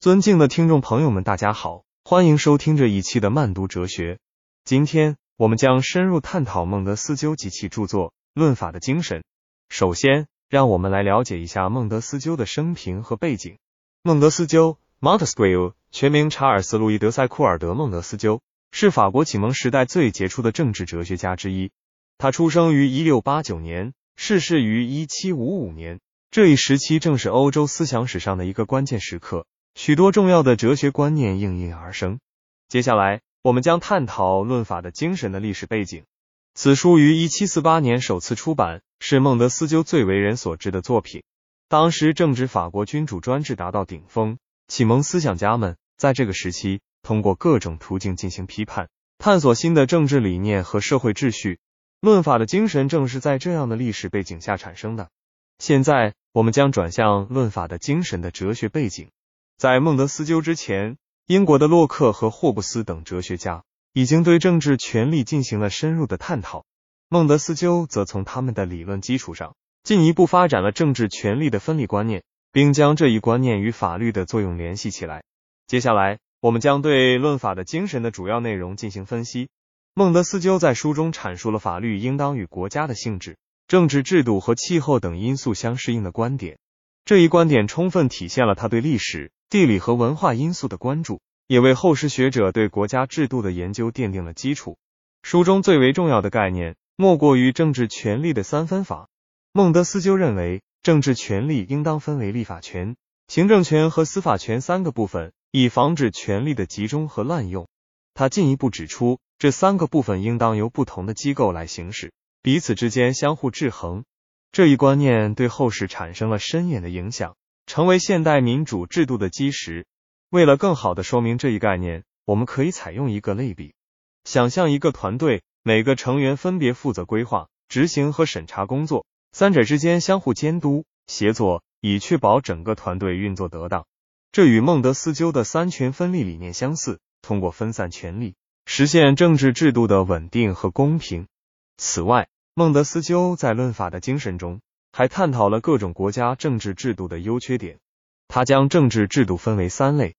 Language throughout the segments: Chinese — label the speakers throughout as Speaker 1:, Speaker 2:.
Speaker 1: 尊敬的听众朋友们，大家好，欢迎收听这一期的慢读哲学。今天我们将深入探讨孟德斯鸠及其著作《论法的精神》。首先，让我们来了解一下孟德斯鸠的生平和背景。孟德斯鸠 （Montesquieu） 全名查尔斯·路易·德塞库尔德·孟德斯鸠，是法国启蒙时代最杰出的政治哲学家之一。他出生于一六八九年，逝世于一七五五年。这一时期正是欧洲思想史上的一个关键时刻。许多重要的哲学观念应运而生。接下来，我们将探讨《论法的精神》的历史背景。此书于一七四八年首次出版，是孟德斯鸠最为人所知的作品。当时正值法国君主专制达到顶峰，启蒙思想家们在这个时期通过各种途径进行批判，探索新的政治理念和社会秩序。《论法的精神》正是在这样的历史背景下产生的。现在，我们将转向《论法的精神》的哲学背景。在孟德斯鸠之前，英国的洛克和霍布斯等哲学家已经对政治权力进行了深入的探讨。孟德斯鸠则从他们的理论基础上，进一步发展了政治权力的分立观念，并将这一观念与法律的作用联系起来。接下来，我们将对论法的精神的主要内容进行分析。孟德斯鸠在书中阐述了法律应当与国家的性质、政治制度和气候等因素相适应的观点。这一观点充分体现了他对历史。地理和文化因素的关注，也为后世学者对国家制度的研究奠定了基础。书中最为重要的概念，莫过于政治权力的三分法。孟德斯鸠认为，政治权力应当分为立法权、行政权和司法权三个部分，以防止权力的集中和滥用。他进一步指出，这三个部分应当由不同的机构来行使，彼此之间相互制衡。这一观念对后世产生了深远的影响。成为现代民主制度的基石。为了更好的说明这一概念，我们可以采用一个类比：想象一个团队，每个成员分别负责规划、执行和审查工作，三者之间相互监督、协作，以确保整个团队运作得当。这与孟德斯鸠的三权分立理念相似，通过分散权力，实现政治制度的稳定和公平。此外，孟德斯鸠在《论法的精神》中。还探讨了各种国家政治制度的优缺点。他将政治制度分为三类：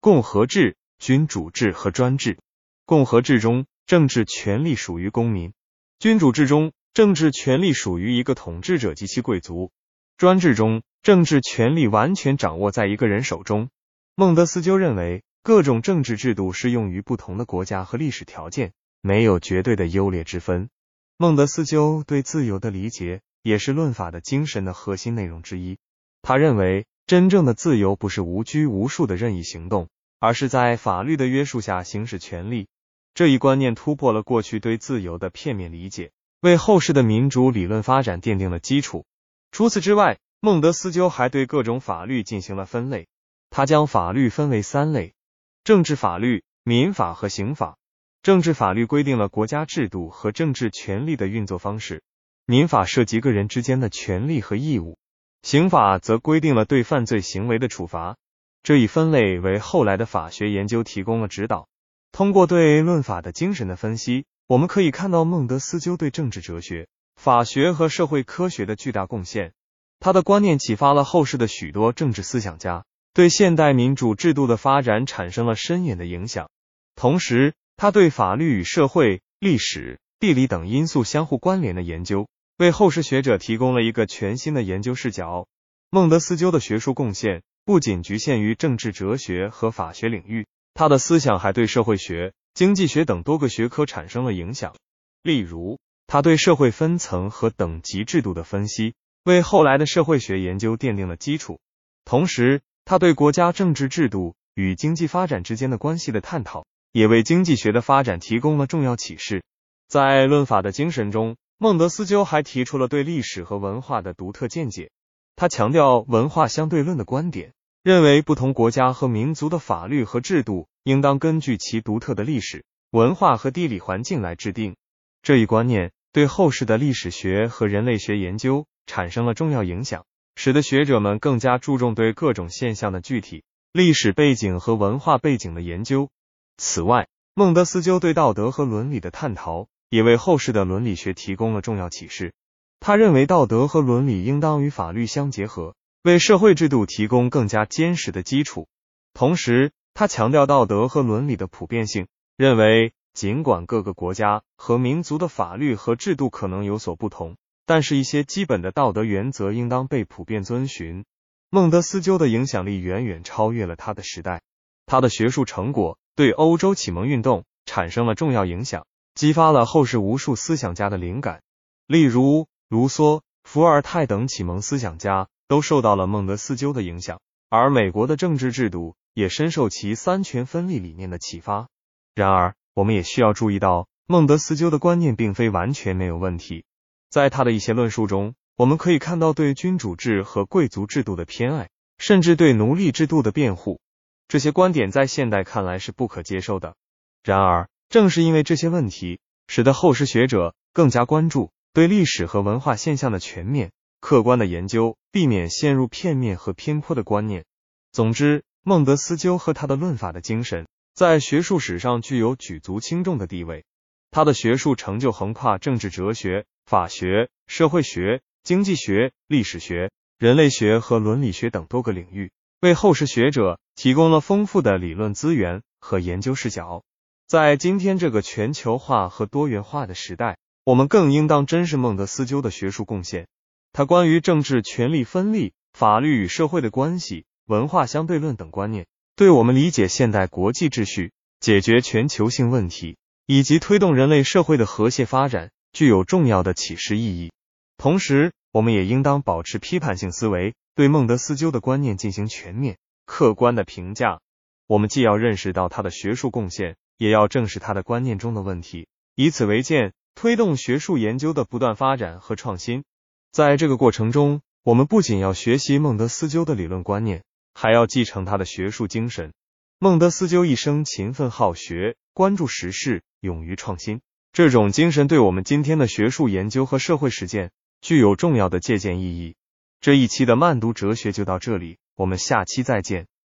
Speaker 1: 共和制、君主制和专制。共和制中，政治权力属于公民；君主制中，政治权力属于一个统治者及其贵族；专制中，政治权力完全掌握在一个人手中。孟德斯鸠认为，各种政治制度适用于不同的国家和历史条件，没有绝对的优劣之分。孟德斯鸠对自由的理解。也是论法的精神的核心内容之一。他认为，真正的自由不是无拘无束的任意行动，而是在法律的约束下行使权利。这一观念突破了过去对自由的片面理解，为后世的民主理论发展奠定了基础。除此之外，孟德斯鸠还对各种法律进行了分类。他将法律分为三类：政治法律、民法和刑法。政治法律规定了国家制度和政治权力的运作方式。民法涉及个人之间的权利和义务，刑法则规定了对犯罪行为的处罚。这一分类为后来的法学研究提供了指导。通过对论法的精神的分析，我们可以看到孟德斯鸠对政治哲学、法学和社会科学的巨大贡献。他的观念启发了后世的许多政治思想家，对现代民主制度的发展产生了深远的影响。同时，他对法律与社会、历史、地理等因素相互关联的研究。为后世学者提供了一个全新的研究视角。孟德斯鸠的学术贡献不仅局限于政治哲学和法学领域，他的思想还对社会学、经济学等多个学科产生了影响。例如，他对社会分层和等级制度的分析，为后来的社会学研究奠定了基础。同时，他对国家政治制度与经济发展之间的关系的探讨，也为经济学的发展提供了重要启示。在《论法的精神》中。孟德斯鸠还提出了对历史和文化的独特见解。他强调文化相对论的观点，认为不同国家和民族的法律和制度应当根据其独特的历史文化和地理环境来制定。这一观念对后世的历史学和人类学研究产生了重要影响，使得学者们更加注重对各种现象的具体历史背景和文化背景的研究。此外，孟德斯鸠对道德和伦理的探讨。也为后世的伦理学提供了重要启示。他认为道德和伦理应当与法律相结合，为社会制度提供更加坚实的基础。同时，他强调道德和伦理的普遍性，认为尽管各个国家和民族的法律和制度可能有所不同，但是一些基本的道德原则应当被普遍遵循。孟德斯鸠的影响力远远超越了他的时代，他的学术成果对欧洲启蒙运动产生了重要影响，激发了后世无数思想家的灵感，例如卢梭。伏尔泰等启蒙思想家都受到了孟德斯鸠的影响，而美国的政治制度也深受其三权分立理念的启发。然而，我们也需要注意到，孟德斯鸠的观念并非完全没有问题。在他的一些论述中，我们可以看到对君主制和贵族制度的偏爱，甚至对奴隶制度的辩护。这些观点在现代看来是不可接受的。然而，正是因为这些问题，使得后世学者更加关注。对历史和文化现象的全面、客观的研究，避免陷入片面和偏颇的观念。总之，孟德斯鸠和他的论法的精神，在学术史上具有举足轻重的地位。他的学术成就横跨政治哲学、法学、社会学、经济学、历史学、人类学和伦理学等多个领域，为后世学者提供了丰富的理论资源和研究视角。在今天这个全球化和多元化的时代，我们更应当珍视孟德斯鸠的学术贡献。他关于政治权力分立、法律与社会的关系、文化相对论等观念，对我们理解现代国际秩序、解决全球性问题以及推动人类社会的和谐发展，具有重要的启示意义。同时，我们也应当保持批判性思维，对孟德斯鸠的观念进行全面、客观的评价。我们既要认识到他的学术贡献，也要正视他的观念中的问题，以此为鉴。推动学术研究的不断发展和创新，在这个过程中，我们不仅要学习孟德斯鸠的理论观念，还要继承他的学术精神。孟德斯鸠一生勤奋好学，关注时事，勇于创新，这种精神对我们今天的学术研究和社会实践具有重要的借鉴意义。这一期的慢读哲学就到这里，我们下期再见。